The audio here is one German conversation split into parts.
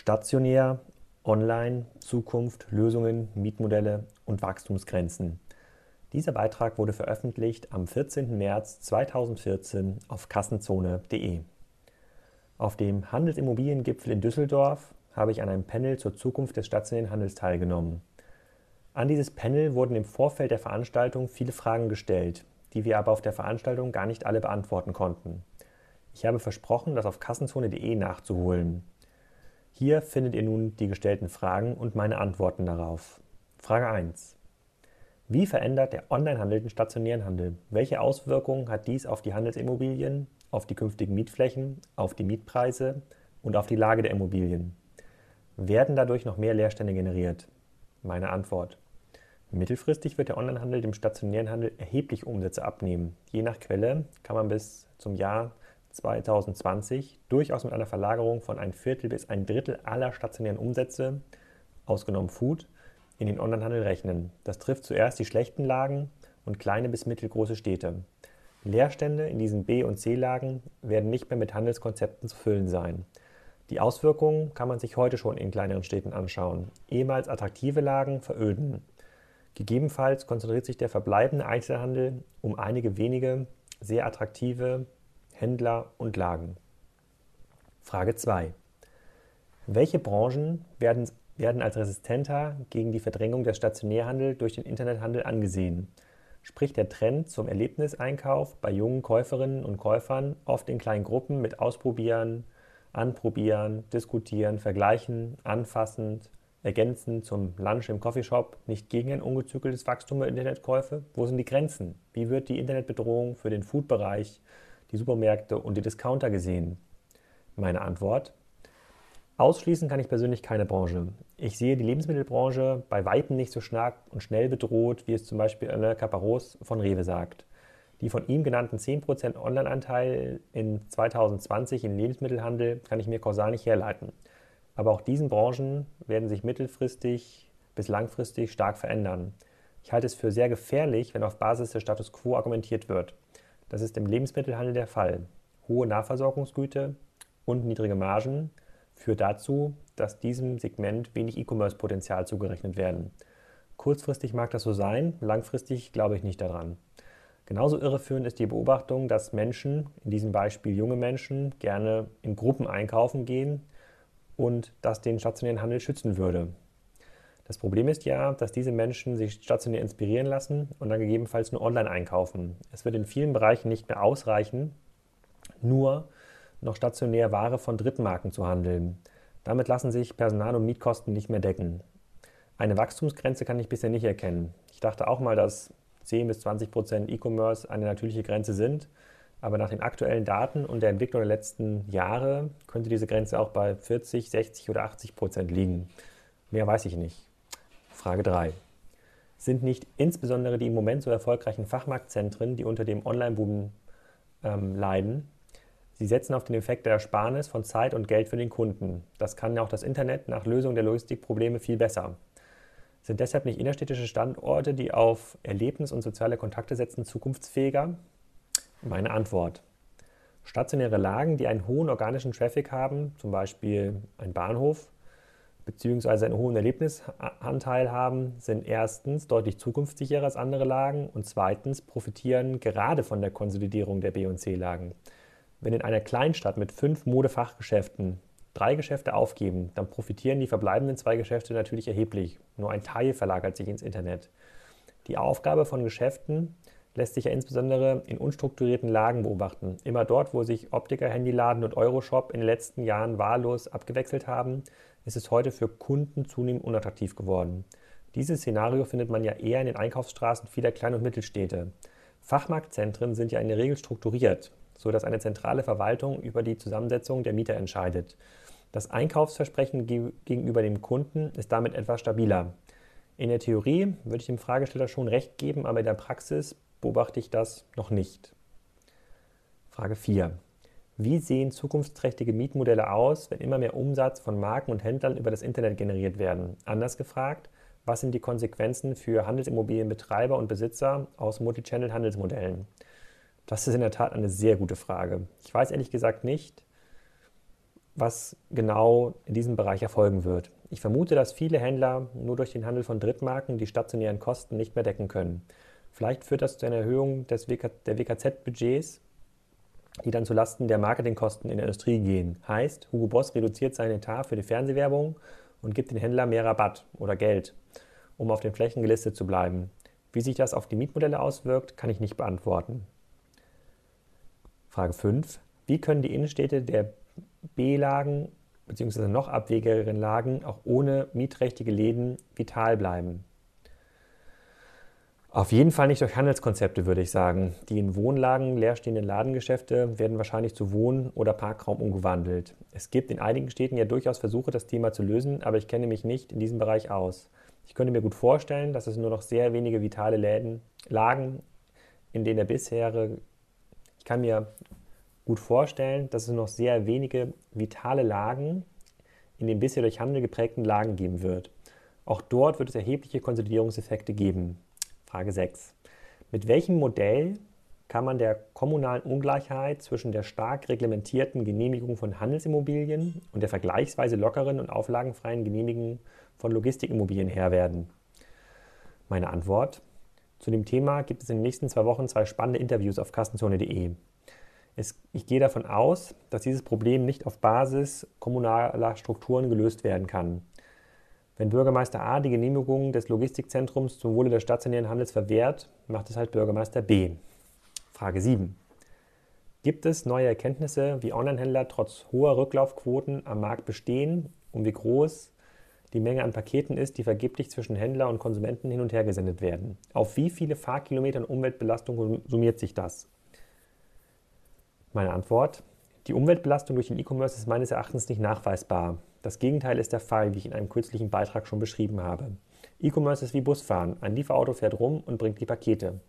Stationär, Online, Zukunft, Lösungen, Mietmodelle und Wachstumsgrenzen. Dieser Beitrag wurde veröffentlicht am 14. März 2014 auf kassenzone.de. Auf dem Handelsimmobiliengipfel in Düsseldorf habe ich an einem Panel zur Zukunft des stationären Handels teilgenommen. An dieses Panel wurden im Vorfeld der Veranstaltung viele Fragen gestellt, die wir aber auf der Veranstaltung gar nicht alle beantworten konnten. Ich habe versprochen, das auf kassenzone.de nachzuholen. Hier findet ihr nun die gestellten Fragen und meine Antworten darauf. Frage 1. Wie verändert der Onlinehandel den stationären Handel? Welche Auswirkungen hat dies auf die Handelsimmobilien, auf die künftigen Mietflächen, auf die Mietpreise und auf die Lage der Immobilien? Werden dadurch noch mehr Leerstände generiert? Meine Antwort. Mittelfristig wird der Onlinehandel dem stationären Handel erheblich Umsätze abnehmen. Je nach Quelle kann man bis zum Jahr 2020 durchaus mit einer Verlagerung von ein Viertel bis ein Drittel aller stationären Umsätze, ausgenommen Food, in den Onlinehandel rechnen. Das trifft zuerst die schlechten Lagen und kleine bis mittelgroße Städte. Leerstände in diesen B- und C-Lagen werden nicht mehr mit Handelskonzepten zu füllen sein. Die Auswirkungen kann man sich heute schon in kleineren Städten anschauen. Ehemals attraktive Lagen veröden. Gegebenenfalls konzentriert sich der verbleibende Einzelhandel um einige wenige sehr attraktive Händler und Lagen. Frage 2. Welche Branchen werden, werden als resistenter gegen die Verdrängung des Stationärhandels durch den Internethandel angesehen? Sprich der Trend zum Erlebniseinkauf bei jungen Käuferinnen und Käufern oft in kleinen Gruppen mit Ausprobieren, Anprobieren, Diskutieren, Vergleichen, Anfassend, ergänzend zum Lunch im Coffeeshop nicht gegen ein ungezügeltes Wachstum der Internetkäufe? Wo sind die Grenzen? Wie wird die Internetbedrohung für den Foodbereich die Supermärkte und die Discounter gesehen? Meine Antwort. Ausschließen kann ich persönlich keine Branche. Ich sehe die Lebensmittelbranche bei Weitem nicht so stark und schnell bedroht, wie es zum Beispiel Alain Caparos von Rewe sagt. Die von ihm genannten 10% Online-Anteil in 2020 im Lebensmittelhandel kann ich mir kausal nicht herleiten. Aber auch diesen Branchen werden sich mittelfristig bis langfristig stark verändern. Ich halte es für sehr gefährlich, wenn auf Basis des Status quo argumentiert wird. Das ist im Lebensmittelhandel der Fall. Hohe Nahversorgungsgüte und niedrige Margen führt dazu, dass diesem Segment wenig E-Commerce-Potenzial zugerechnet werden. Kurzfristig mag das so sein, langfristig glaube ich nicht daran. Genauso irreführend ist die Beobachtung, dass Menschen, in diesem Beispiel junge Menschen, gerne in Gruppen einkaufen gehen und das den stationären Handel schützen würde. Das Problem ist ja, dass diese Menschen sich stationär inspirieren lassen und dann gegebenenfalls nur online einkaufen. Es wird in vielen Bereichen nicht mehr ausreichen, nur noch stationär Ware von Drittmarken zu handeln. Damit lassen sich Personal- und Mietkosten nicht mehr decken. Eine Wachstumsgrenze kann ich bisher nicht erkennen. Ich dachte auch mal, dass 10 bis 20 Prozent E-Commerce eine natürliche Grenze sind, aber nach den aktuellen Daten und der Entwicklung der letzten Jahre könnte diese Grenze auch bei 40, 60 oder 80 Prozent liegen. Mehr weiß ich nicht. Frage 3. Sind nicht insbesondere die im Moment so erfolgreichen Fachmarktzentren, die unter dem Online-Boom ähm, leiden, sie setzen auf den Effekt der Ersparnis von Zeit und Geld für den Kunden. Das kann auch das Internet nach Lösung der Logistikprobleme viel besser. Sind deshalb nicht innerstädtische Standorte, die auf Erlebnis und soziale Kontakte setzen, zukunftsfähiger? Meine Antwort. Stationäre Lagen, die einen hohen organischen Traffic haben, zum Beispiel ein Bahnhof, beziehungsweise einen hohen Erlebnisanteil haben, sind erstens deutlich zukunftssicherer als andere Lagen und zweitens profitieren gerade von der Konsolidierung der B- und C-Lagen. Wenn in einer Kleinstadt mit fünf Modefachgeschäften drei Geschäfte aufgeben, dann profitieren die verbleibenden zwei Geschäfte natürlich erheblich. Nur ein Teil verlagert sich ins Internet. Die Aufgabe von Geschäften lässt sich ja insbesondere in unstrukturierten Lagen beobachten. Immer dort, wo sich Optiker, Handyladen und Euroshop in den letzten Jahren wahllos abgewechselt haben, ist es heute für Kunden zunehmend unattraktiv geworden. Dieses Szenario findet man ja eher in den Einkaufsstraßen vieler Klein- und Mittelstädte. Fachmarktzentren sind ja in der Regel strukturiert, sodass eine zentrale Verwaltung über die Zusammensetzung der Mieter entscheidet. Das Einkaufsversprechen gegenüber dem Kunden ist damit etwas stabiler. In der Theorie würde ich dem Fragesteller schon recht geben, aber in der Praxis beobachte ich das noch nicht. Frage 4. Wie sehen zukunftsträchtige Mietmodelle aus, wenn immer mehr Umsatz von Marken und Händlern über das Internet generiert werden? Anders gefragt, was sind die Konsequenzen für Handelsimmobilienbetreiber und Besitzer aus Multichannel-Handelsmodellen? Das ist in der Tat eine sehr gute Frage. Ich weiß ehrlich gesagt nicht, was genau in diesem Bereich erfolgen wird. Ich vermute, dass viele Händler nur durch den Handel von Drittmarken die stationären Kosten nicht mehr decken können. Vielleicht führt das zu einer Erhöhung des WK der WKZ-Budgets, die dann zulasten der Marketingkosten in der Industrie gehen. Heißt, Hugo Boss reduziert seinen Etat für die Fernsehwerbung und gibt den Händlern mehr Rabatt oder Geld, um auf den Flächen gelistet zu bleiben. Wie sich das auf die Mietmodelle auswirkt, kann ich nicht beantworten. Frage 5. Wie können die Innenstädte der B-Lagen bzw. noch abwegigeren Lagen auch ohne mieträchtige Läden vital bleiben? Auf jeden Fall nicht durch Handelskonzepte, würde ich sagen. Die in Wohnlagen leerstehenden Ladengeschäfte werden wahrscheinlich zu Wohn- oder Parkraum umgewandelt. Es gibt in einigen Städten ja durchaus Versuche, das Thema zu lösen, aber ich kenne mich nicht in diesem Bereich aus. Ich könnte mir gut vorstellen, dass es nur noch sehr wenige vitale Läden, Lagen, in denen der bisherige, ich kann mir gut vorstellen, dass es noch sehr wenige vitale Lagen in den bisher durch Handel geprägten Lagen geben wird. Auch dort wird es erhebliche Konsolidierungseffekte geben. Frage 6. Mit welchem Modell kann man der kommunalen Ungleichheit zwischen der stark reglementierten Genehmigung von Handelsimmobilien und der vergleichsweise lockeren und auflagenfreien Genehmigung von Logistikimmobilien Herr werden? Meine Antwort. Zu dem Thema gibt es in den nächsten zwei Wochen zwei spannende Interviews auf kassenzone.de. Ich gehe davon aus, dass dieses Problem nicht auf Basis kommunaler Strukturen gelöst werden kann. Wenn Bürgermeister A die Genehmigung des Logistikzentrums zum Wohle des stationären Handels verwehrt, macht es halt Bürgermeister B. Frage 7. Gibt es neue Erkenntnisse, wie Onlinehändler trotz hoher Rücklaufquoten am Markt bestehen und wie groß die Menge an Paketen ist, die vergeblich zwischen Händler und Konsumenten hin und her gesendet werden? Auf wie viele Fahrkilometer Umweltbelastung summiert sich das? Meine Antwort. Die Umweltbelastung durch den E-Commerce ist meines Erachtens nicht nachweisbar. Das Gegenteil ist der Fall, wie ich in einem kürzlichen Beitrag schon beschrieben habe. E-Commerce ist wie Busfahren. Ein Lieferauto fährt rum und bringt die Pakete.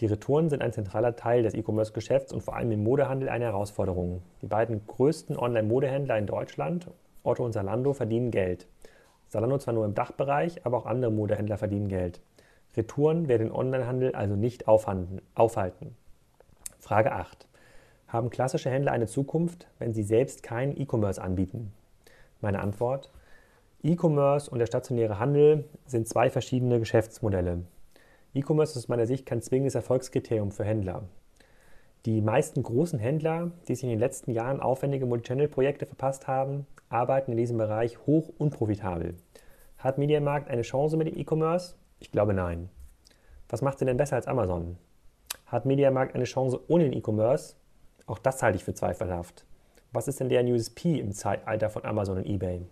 Die Retouren sind ein zentraler Teil des E-Commerce-Geschäfts und vor allem im Modehandel eine Herausforderung. Die beiden größten Online-Modehändler in Deutschland, Otto und Salando, verdienen Geld. Salando zwar nur im Dachbereich, aber auch andere Modehändler verdienen Geld. Retouren werden den Onlinehandel also nicht aufhalten. Frage 8. Haben klassische Händler eine Zukunft, wenn sie selbst keinen E-Commerce anbieten? Meine Antwort. E-Commerce und der stationäre Handel sind zwei verschiedene Geschäftsmodelle. E-Commerce ist aus meiner Sicht kein zwingendes Erfolgskriterium für Händler. Die meisten großen Händler, die sich in den letzten Jahren aufwendige Multichannel-Projekte verpasst haben, arbeiten in diesem Bereich hoch unprofitabel. Hat Mediamarkt eine Chance mit dem E-Commerce? Ich glaube nein. Was macht sie denn besser als Amazon? Hat Mediamarkt eine Chance ohne den E-Commerce? Auch das halte ich für zweifelhaft. Was ist denn der USP im Zeitalter von Amazon und eBay?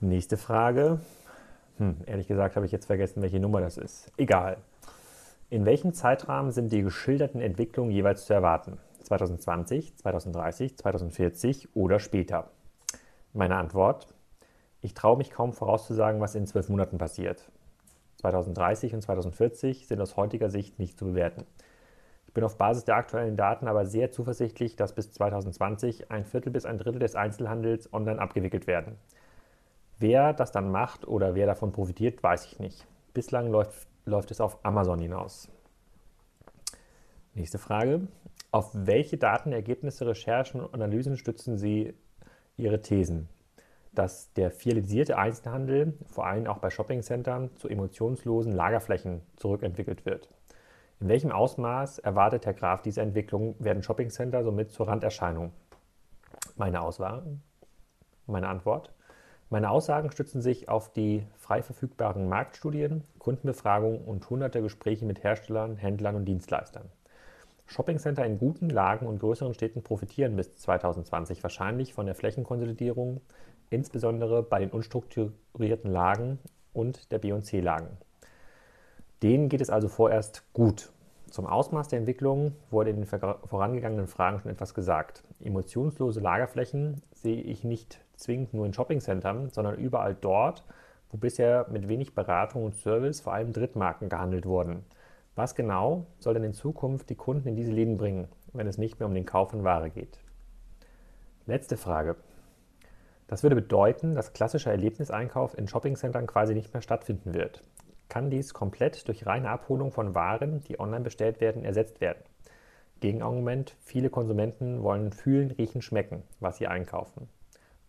Nächste Frage. Hm, ehrlich gesagt habe ich jetzt vergessen, welche Nummer das ist. Egal. In welchem Zeitrahmen sind die geschilderten Entwicklungen jeweils zu erwarten? 2020, 2030, 2040 oder später? Meine Antwort. Ich traue mich kaum vorauszusagen, was in zwölf Monaten passiert. 2030 und 2040 sind aus heutiger Sicht nicht zu bewerten. Bin auf Basis der aktuellen Daten aber sehr zuversichtlich, dass bis 2020 ein Viertel bis ein Drittel des Einzelhandels online abgewickelt werden. Wer das dann macht oder wer davon profitiert, weiß ich nicht. Bislang läuft, läuft es auf Amazon hinaus. Nächste Frage. Auf welche Daten, Ergebnisse, Recherchen und Analysen stützen Sie Ihre Thesen? Dass der fialisierte Einzelhandel, vor allem auch bei Shoppingcentern, zu emotionslosen Lagerflächen zurückentwickelt wird. In welchem Ausmaß erwartet Herr Graf diese Entwicklung? Werden Shoppingcenter somit zur Randerscheinung? Meine Auswahl, meine Antwort. Meine Aussagen stützen sich auf die frei verfügbaren Marktstudien, Kundenbefragungen und hunderte Gespräche mit Herstellern, Händlern und Dienstleistern. Shoppingcenter in guten Lagen und größeren Städten profitieren bis 2020 wahrscheinlich von der Flächenkonsolidierung, insbesondere bei den unstrukturierten Lagen und der B- und C-Lagen. Denen geht es also vorerst gut. Zum Ausmaß der Entwicklung wurde in den vorangegangenen Fragen schon etwas gesagt. Emotionslose Lagerflächen sehe ich nicht zwingend nur in Shoppingcentern, sondern überall dort, wo bisher mit wenig Beratung und Service vor allem Drittmarken gehandelt wurden. Was genau soll denn in Zukunft die Kunden in diese Läden bringen, wenn es nicht mehr um den Kauf von Ware geht? Letzte Frage. Das würde bedeuten, dass klassischer Erlebniseinkauf in Shoppingcentern quasi nicht mehr stattfinden wird kann dies komplett durch reine Abholung von Waren, die online bestellt werden, ersetzt werden. Gegenargument, viele Konsumenten wollen fühlen, riechen, schmecken, was sie einkaufen.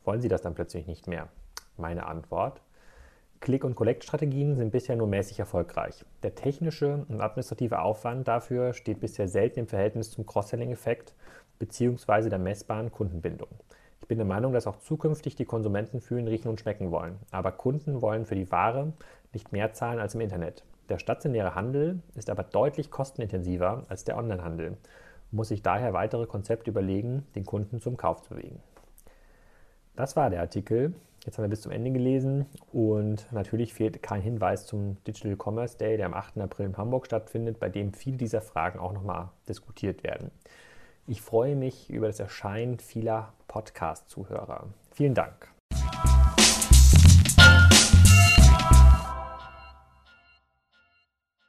Wollen sie das dann plötzlich nicht mehr? Meine Antwort, Click- und Collect-Strategien sind bisher nur mäßig erfolgreich. Der technische und administrative Aufwand dafür steht bisher selten im Verhältnis zum Cross-Selling-Effekt bzw. der messbaren Kundenbindung. Ich bin der Meinung, dass auch zukünftig die Konsumenten fühlen, riechen und schmecken wollen. Aber Kunden wollen für die Ware nicht mehr zahlen als im Internet. Der stationäre Handel ist aber deutlich kostenintensiver als der Onlinehandel und muss sich daher weitere Konzepte überlegen, den Kunden zum Kauf zu bewegen. Das war der Artikel. Jetzt haben wir bis zum Ende gelesen und natürlich fehlt kein Hinweis zum Digital Commerce Day, der am 8. April in Hamburg stattfindet, bei dem viele dieser Fragen auch nochmal diskutiert werden. Ich freue mich über das Erscheinen vieler Podcast-Zuhörer. Vielen Dank.